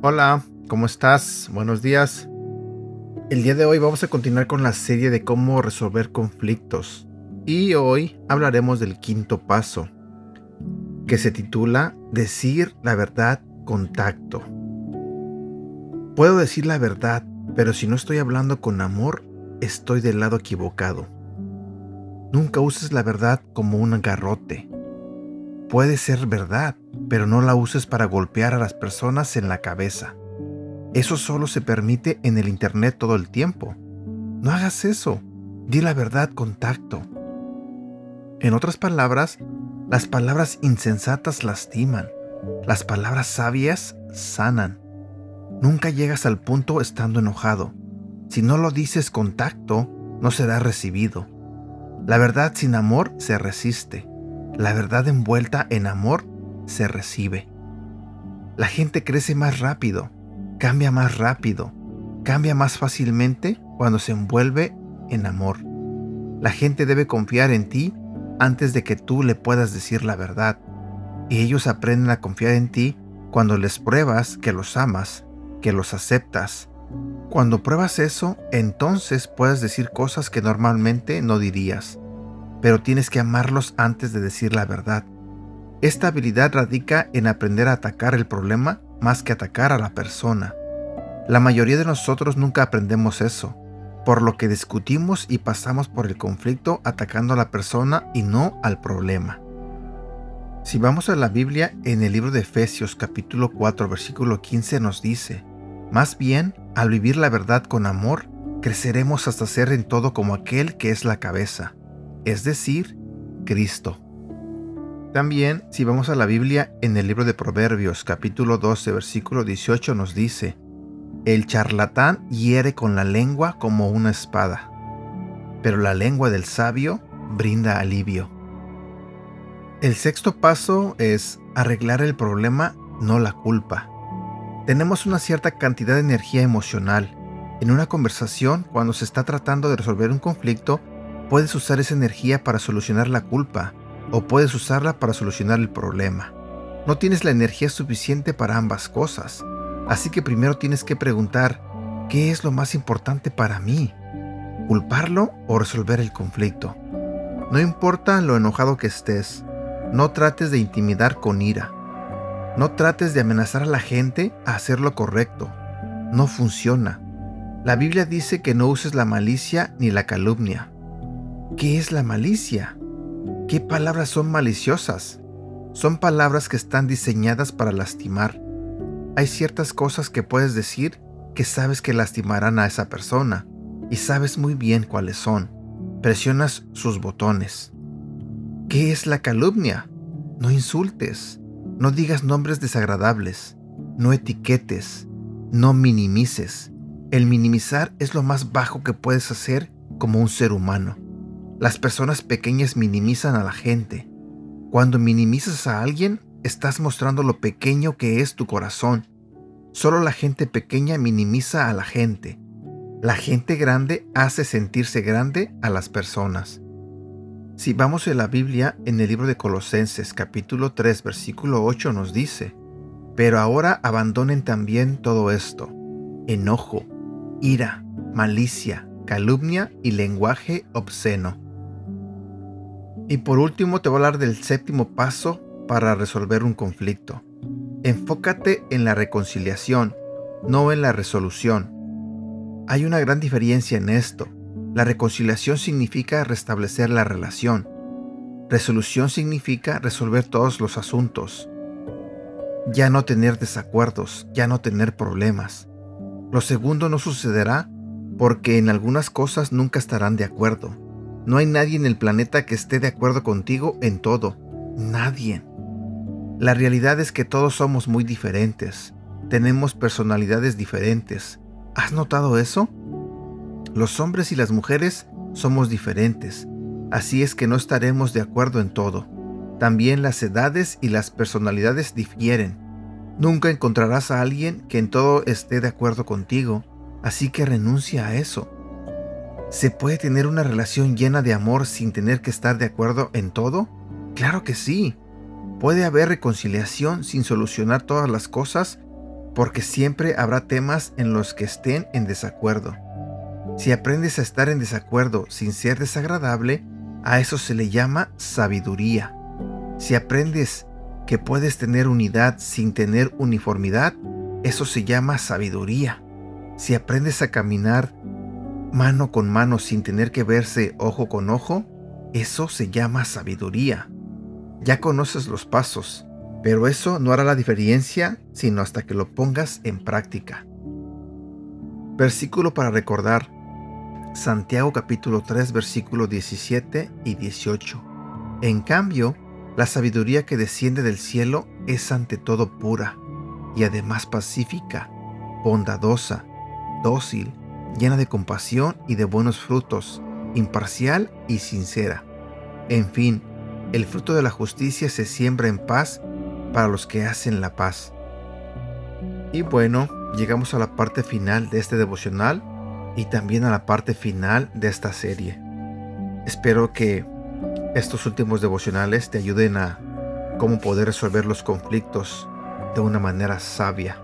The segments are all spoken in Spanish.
Hola, ¿cómo estás? Buenos días. El día de hoy vamos a continuar con la serie de cómo resolver conflictos y hoy hablaremos del quinto paso, que se titula Decir la verdad con tacto. Puedo decir la verdad, pero si no estoy hablando con amor, estoy del lado equivocado. Nunca uses la verdad como un garrote. Puede ser verdad, pero no la uses para golpear a las personas en la cabeza. Eso solo se permite en el Internet todo el tiempo. No hagas eso. Di la verdad con tacto. En otras palabras, las palabras insensatas lastiman. Las palabras sabias sanan. Nunca llegas al punto estando enojado. Si no lo dices con tacto, no será recibido. La verdad sin amor se resiste. La verdad envuelta en amor se recibe. La gente crece más rápido cambia más rápido, cambia más fácilmente cuando se envuelve en amor. La gente debe confiar en ti antes de que tú le puedas decir la verdad. Y ellos aprenden a confiar en ti cuando les pruebas que los amas, que los aceptas. Cuando pruebas eso, entonces puedes decir cosas que normalmente no dirías, pero tienes que amarlos antes de decir la verdad. Esta habilidad radica en aprender a atacar el problema más que atacar a la persona. La mayoría de nosotros nunca aprendemos eso, por lo que discutimos y pasamos por el conflicto atacando a la persona y no al problema. Si vamos a la Biblia, en el libro de Efesios capítulo 4 versículo 15 nos dice, más bien, al vivir la verdad con amor, creceremos hasta ser en todo como aquel que es la cabeza, es decir, Cristo. También, si vamos a la Biblia, en el libro de Proverbios capítulo 12 versículo 18 nos dice, El charlatán hiere con la lengua como una espada, pero la lengua del sabio brinda alivio. El sexto paso es arreglar el problema, no la culpa. Tenemos una cierta cantidad de energía emocional. En una conversación, cuando se está tratando de resolver un conflicto, puedes usar esa energía para solucionar la culpa o puedes usarla para solucionar el problema. No tienes la energía suficiente para ambas cosas, así que primero tienes que preguntar, ¿qué es lo más importante para mí? ¿Culparlo o resolver el conflicto? No importa lo enojado que estés, no trates de intimidar con ira. No trates de amenazar a la gente a hacer lo correcto. No funciona. La Biblia dice que no uses la malicia ni la calumnia. ¿Qué es la malicia? ¿Qué palabras son maliciosas? Son palabras que están diseñadas para lastimar. Hay ciertas cosas que puedes decir que sabes que lastimarán a esa persona y sabes muy bien cuáles son. Presionas sus botones. ¿Qué es la calumnia? No insultes, no digas nombres desagradables, no etiquetes, no minimices. El minimizar es lo más bajo que puedes hacer como un ser humano. Las personas pequeñas minimizan a la gente. Cuando minimizas a alguien, estás mostrando lo pequeño que es tu corazón. Solo la gente pequeña minimiza a la gente. La gente grande hace sentirse grande a las personas. Si vamos a la Biblia, en el libro de Colosenses capítulo 3 versículo 8 nos dice, Pero ahora abandonen también todo esto, enojo, ira, malicia, calumnia y lenguaje obsceno y por último te voy a hablar del séptimo paso para resolver un conflicto. Enfócate en la reconciliación, no en la resolución. Hay una gran diferencia en esto. La reconciliación significa restablecer la relación. Resolución significa resolver todos los asuntos. Ya no tener desacuerdos, ya no tener problemas. Lo segundo no sucederá porque en algunas cosas nunca estarán de acuerdo no hay nadie en el planeta que esté de acuerdo contigo en todo. Nadie. La realidad es que todos somos muy diferentes. Tenemos personalidades diferentes. ¿Has notado eso? Los hombres y las mujeres somos diferentes. Así es que no estaremos de acuerdo en todo. También las edades y las personalidades difieren. Nunca encontrarás a alguien que en todo esté de acuerdo contigo, Así que renuncia a eso. ¿Se puede tener una relación llena de amor sin tener que estar de acuerdo en todo? Claro que sí. Puede haber reconciliación sin solucionar todas las cosas porque siempre habrá temas en los que estén en desacuerdo. Si aprendes a estar en desacuerdo sin ser desagradable, a eso se le llama sabiduría. Si aprendes que puedes tener unidad sin tener uniformidad, eso se llama sabiduría. Si aprendes a caminar mano con mano sin tener que verse ojo con ojo, eso se llama sabiduría. Ya conoces los pasos, pero eso no hará la diferencia sino hasta que lo pongas en práctica. Versículo para recordar. Santiago capítulo 3 versículos 17 y 18. En cambio, la sabiduría que desciende del cielo es ante todo pura y además pacífica, bondadosa, dócil, llena de compasión y de buenos frutos, imparcial y sincera. En fin, el fruto de la justicia se siembra en paz para los que hacen la paz. Y bueno, llegamos a la parte final de este devocional y también a la parte final de esta serie. Espero que estos últimos devocionales te ayuden a cómo poder resolver los conflictos de una manera sabia.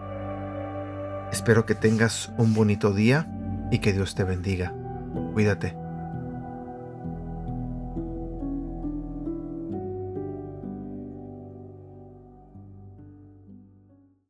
Espero que tengas un bonito día y que Dios te bendiga. Cuídate.